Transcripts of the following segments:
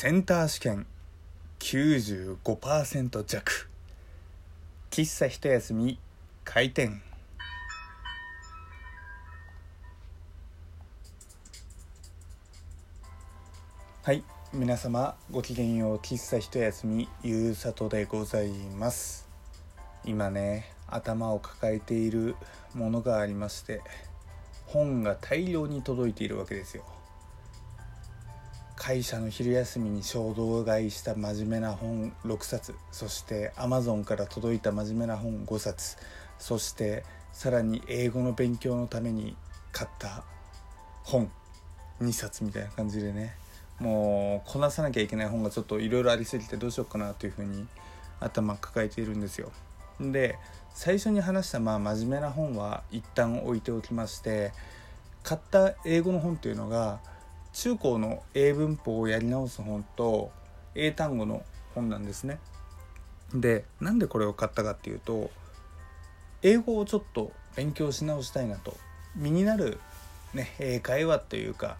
センター試験95%弱。喫茶一休み開店。はい皆様ごきげんよう喫茶一休みゆうさとでございます。今ね頭を抱えているものがありまして本が大量に届いているわけですよ。会社の昼休みに衝動買いした真面目な本6冊そして Amazon から届いた真面目な本5冊そしてさらに英語の勉強のために買った本2冊みたいな感じでねもうこなさなきゃいけない本がちょっといろいろありすぎてどうしようかなというふうに頭抱えているんですよ。で最初に話したまあ真面目な本は一旦置いておきまして買った英語の本というのが中高の英文法をやり直す本と英単語の本なんですね。でなんでこれを買ったかっていうと英語をちょっと勉強し直したいなと身になる、ね、英会話というか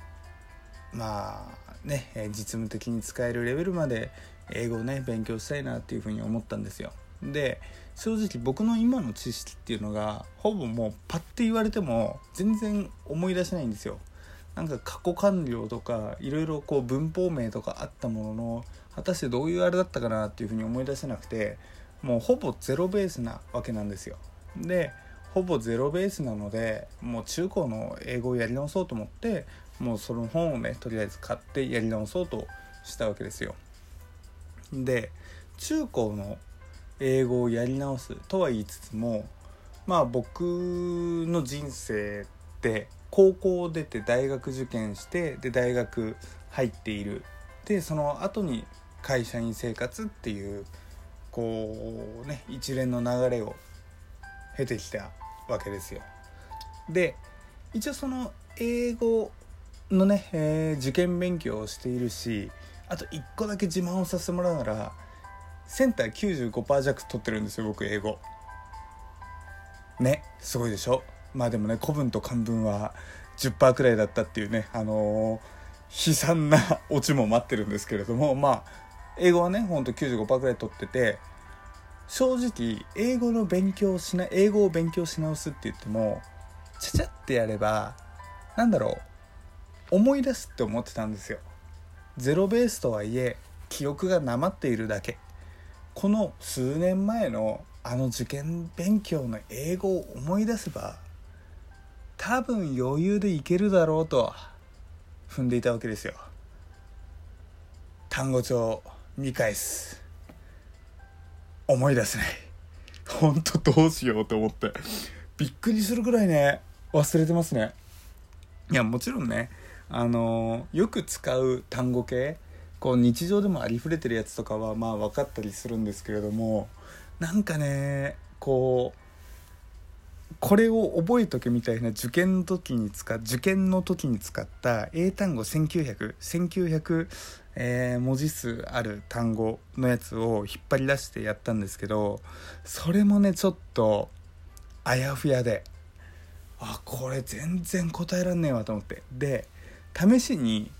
まあね実務的に使えるレベルまで英語をね勉強したいなっていうふうに思ったんですよ。で正直僕の今の知識っていうのがほぼもうパッて言われても全然思い出せないんですよ。なんか過去完了とかいろいろこう文法名とかあったものの果たしてどういうあれだったかなっていうふうに思い出せなくてもうほぼゼロベースなわけなんですよ。でほぼゼロベースなのでもう中高の英語をやり直そうと思ってもうその本をねとりあえず買ってやり直そうとしたわけですよ。で中高の英語をやり直すとは言いつつもまあ僕の人生って高校出て大学受験してで大学入っているでその後に会社員生活っていうこうね一連の流れを経てきたわけですよ。で一応その英語のね、えー、受験勉強をしているしあと1個だけ自慢をさせてもらうならセンター95%弱取ってるんですよ僕英語。ねすごいでしょ？まあでもね古文と漢文は10%くらいだったっていうねあのー、悲惨なオチも待ってるんですけれどもまあ英語はねほんと95%くらい取ってて正直英語の勉強しな英語を勉強し直すって言ってもちゃちゃってやればなんだろう思い出すって思ってたんですよ。ゼロベースとはいえ記憶がなまっているだけ。この数年前のあの受験勉強の英語を思い出せば多分余裕でいけるだろうと踏んでいたわけですよ。単語帳見返す。思い出せない。本当どうしようと思って。びっくりするぐらいね忘れてますね。いやもちろんねあのよく使う単語系こう日常でもありふれてるやつとかはまあ分かったりするんですけれどもなんかねこうこれを覚えとけみたいな受験の時に使受験の時に使った英単語1900 1900、えー、文字数ある単語のやつを引っ張り出してやったんですけどそれもねちょっとあやふやであこれ全然答えらんねえわと思って。で試しに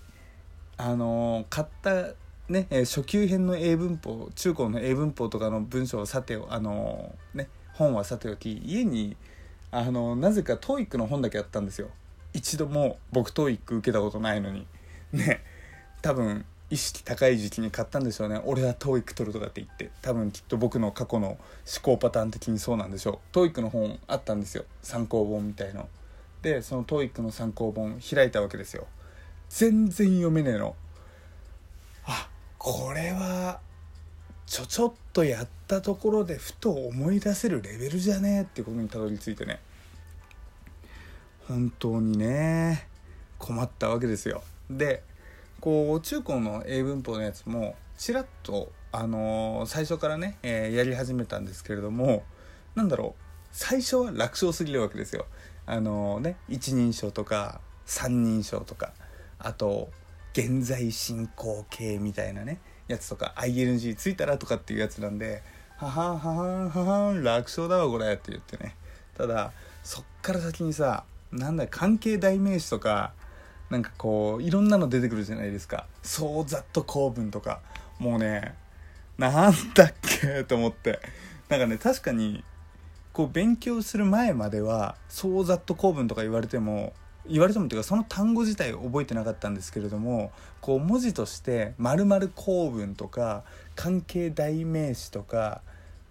あのー、買ったね、初級編の英文法中高の英文法とかの文章をさてあのー、ね本はさておき家にあのなぜか TOEIC の本だけあったんですよ。一度も僕 TOEIC 受けたことないのに。ね。多分意識高い時期に買ったんでしょうね。俺は TOEIC 取るとかって言って。多分きっと僕の過去の思考パターン的にそうなんでしょう。TOEIC の本あったんですよ。参考本みたいの。でその TOEIC の参考本開いたわけですよ。全然読めねえの。あこれはちょちょっとやったところでふと思い出せるレベルじゃねえってことにたどり着いてね。本当にね困ったわけですよ。でこう中高の英文法のやつもちらっとあのー、最初からね、えー、やり始めたんですけれども何だろう最初は楽勝すぎるわけですよ。あのー、ね一人称とか三人称とかあと現在進行形みたいなねやつとか ING ついたらとかっていうやつなんでははんははんははん楽勝だわこれって言ってね。ただそっから先にさなんだ関係代名詞とかなんかこういろんなの出てくるじゃないですか。そうざっと構文とか。もうねなんだっけと思って。なんかね確かにこう勉強する前まではそうざっと構文とか言われても言われてもっていうかその単語自体覚えてなかったんですけれどもこう文字として〇〇構文とか関係代名詞とか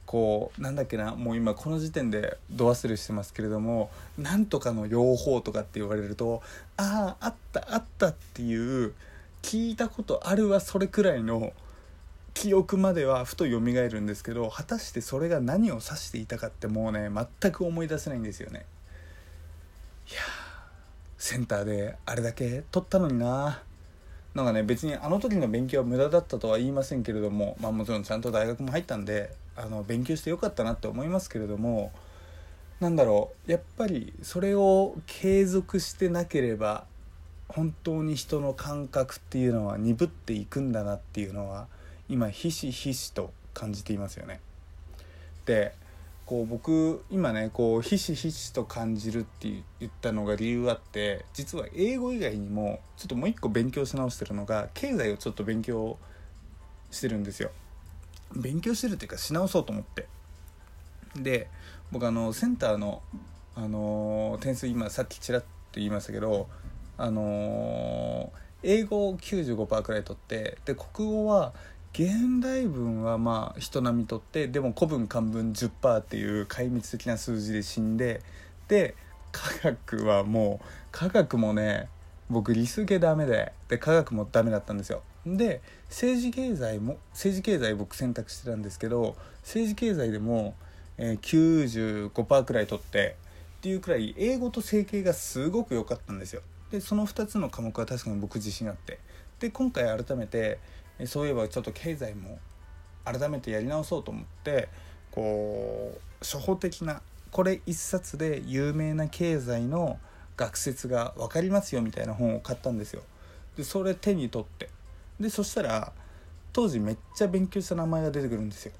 こうなんだっけなもう今この時点で度忘れしてますけれどもなんとかの用法とかって言われるとあああったあったっていう聞いたことあるわそれくらいの記憶まではふと蘇るんですけど果たしてそれが何を指していたかってもうね全く思い出せないんですよね。いやセンターであれだけ取ったのにな。なんかね別にあの時の勉強は無駄だったとは言いませんけれどもまあもちろんちゃんと大学も入ったんであの勉強してよかったなって思いますけれどもなんだろうやっぱりそれを継続してなければ本当に人の感覚っていうのは鈍っていくんだなっていうのは今ひしひしと感じていますよね。でこう僕今ねこうひしひしと感じるって言ったのが理由あって実は英語以外にもちょっともう一個勉強し直してるのが経済をちょっと勉強してるんですよ。勉強してるっていうかし直そうと思って。で僕あのセンターの、あの点数今さっきちらっと言いましたけどあの英語95%くらい取ってで国語は現代文はまあ人並みとってでも古文漢文10%っていう壊滅的な数字で死んでで科学はもう科学もね僕理数系ダメでで科学もダメだったんですよ。で政治経済も政治経済僕選択してたんですけど政治経済でも、えー、95%くらい取ってっていうくらい英語と整形がすごく良かったんですよ。でその2つの科目は確かに僕自信あって。で今回改めてそういえばちょっと経済も改めてやり直そうと思ってこう初歩的なこれ一冊で有名な経済の学説が分かりますよみたいな本を買ったんですよ。でそれ手に取ってでそしたら当時めっちゃ勉強した名前が出てくるんですよ。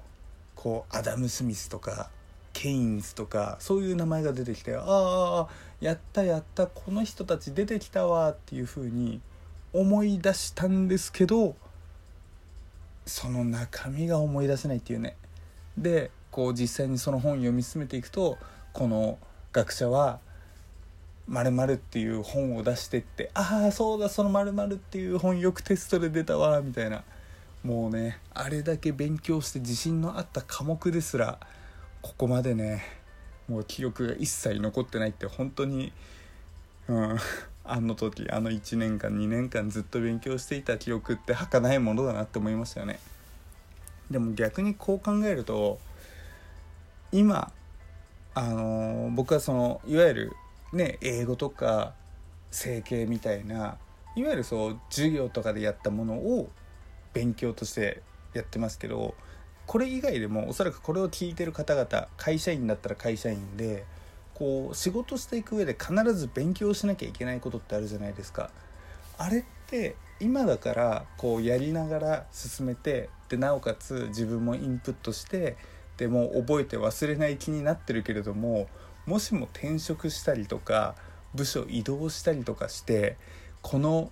こうアダム・スミスとかケインズとかそういう名前が出てきてああやったやったこの人たち出てきたわっていう風に思い出したんですけどその中身が思い出せないっていうねでこう実際にその本読み進めていくとこの学者は「まるっていう本を出してって「ああそうだそのまるっていう本よくテストで出たわ」みたいな。もうねあれだけ勉強して自信のあった科目ですらここまでねもう記憶が一切残ってないって本当にうん あの時あの1年間2年間ずっと勉強していた記憶って儚いものだなって思いましたよね。でも逆にこう考えると今あの、僕はそのいわゆるね英語とか整形みたいないわゆるそう授業とかでやったものを勉強としてやってますけどこれ以外でもおそらくこれを聞いてる方々会社員だったら会社員でこう仕事していく上で必ず勉強しなきゃいけないことってあるじゃないですか。あれって今だからこうやりながら進めてでなおかつ自分もインプットしてでも覚えて忘れない気になってるけれどももしも転職したりとか部署移動したりとかしてこの、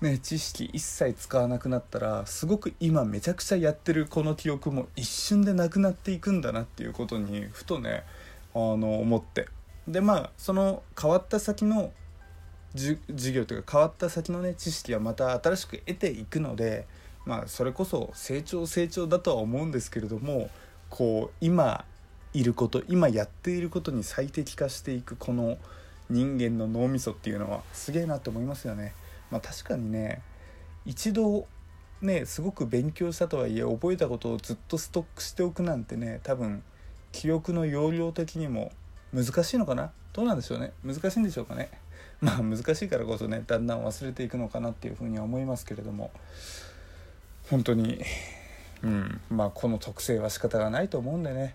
ね、知識一切使わなくなったらすごく今めちゃくちゃやってるこの記憶も一瞬でなくなっていくんだなっていうことにふとねあの思って。でまあその変わった先の授業というか変わった先のね知識はまた新しく得ていくのでまあそれこそ成長成長だとは思うんですけれどもこう今いること今やっていることに最適化していくこの人間の脳みそっていうのはすげえなって思いますよね。まあ、確かにね一度ねすごく勉強したとはいえ覚えたことをずっとストックしておくなんてね多分記憶の容量的にも難しいのかな？どうなんでしょうね？難しいんでしょうかね？まあ難しいからこそねだんだん忘れていくのかなっていうふうには思いますけれども。本当にうんまあこの特性は仕方がないと思うんでね。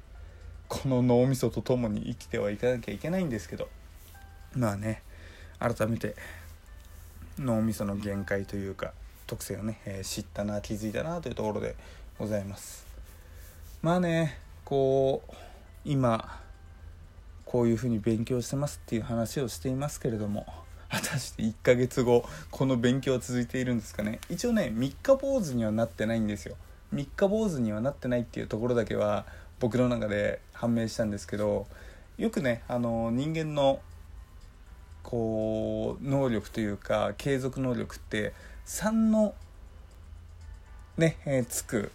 この脳みそと共に生きてはいかなきゃいけないんですけど。まあね改めて脳みその限界というか特性をね、えー、知ったな気づいたなというところでございます。まあねこう今こういうふうに勉強してますっていう話をしていますけれども果たして1ヶ月後この勉強は続いているんですかね。一応ね3日坊主にはなってないんですよ。3日坊主にはなってないっていうところだけは僕の中で判明したんですけどよくねあの人間のこう能力というか継続能力って3のね、えー、つく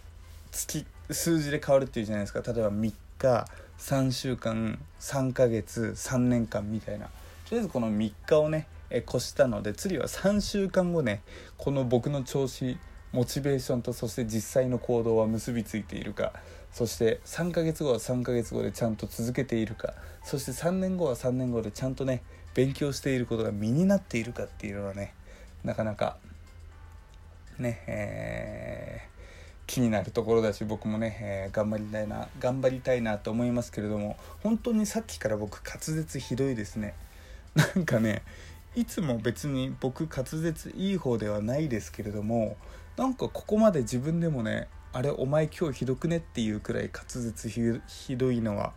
月数字で変わるっていうじゃないですか。例えば3日3週間3ヶ月3年間みたいな。とりあえずこの3日をね、え越したので次は3週間後ねこの僕の調子モチベーションとそして実際の行動は結びついているかそして3ヶ月後は3ヶ月後でちゃんと続けているかそして3年後は3年後でちゃんとね勉強していることが身になっているかっていうのはねなかなかねえー気になるところだし僕もね、えー、頑張りたいな頑張りたいなと思いますけれども本当にさっきから僕滑舌ひどいですね。なんかねいつも別に僕滑舌いい方ではないですけれどもなんかここまで自分でもねあれお前今日ひどくねっていうくらい滑舌ひどいのは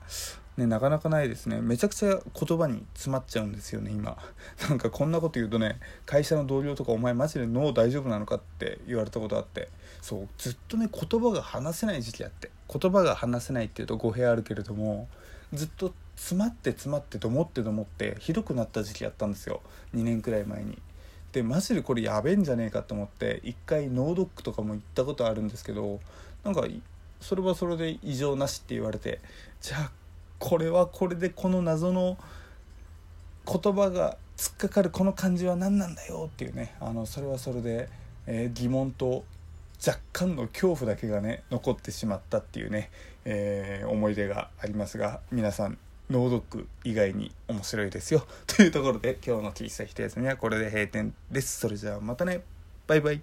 ね、なかなかないですねめちゃくちゃ言葉に詰まっちゃうんですよね今 なんかこんなこと言うとね会社の同僚とか「お前マジで脳大丈夫なのか?」って言われたことあってそうずっとね言葉が話せない時期あって言葉が話せないっていうと語弊あるけれどもずっと詰まって詰まってと思ってと思ってひどくなった時期あったんですよ2年くらい前に。でマジでこれやべえんじゃねえかと思って一回脳ドックとかも行ったことあるんですけどなんかそれはそれで異常なしって言われてじゃあこれはこれでこの謎の言葉が突っかかるこの感じは何なんだよっていうねあのそれはそれで、えー、疑問と若干の恐怖だけがね残ってしまったっていうね、えー、思い出がありますが皆さん脳ドック以外に面白いですよ。というところで今日の小さい一休みはこれで閉店です。それじゃあまたね。バイバイ。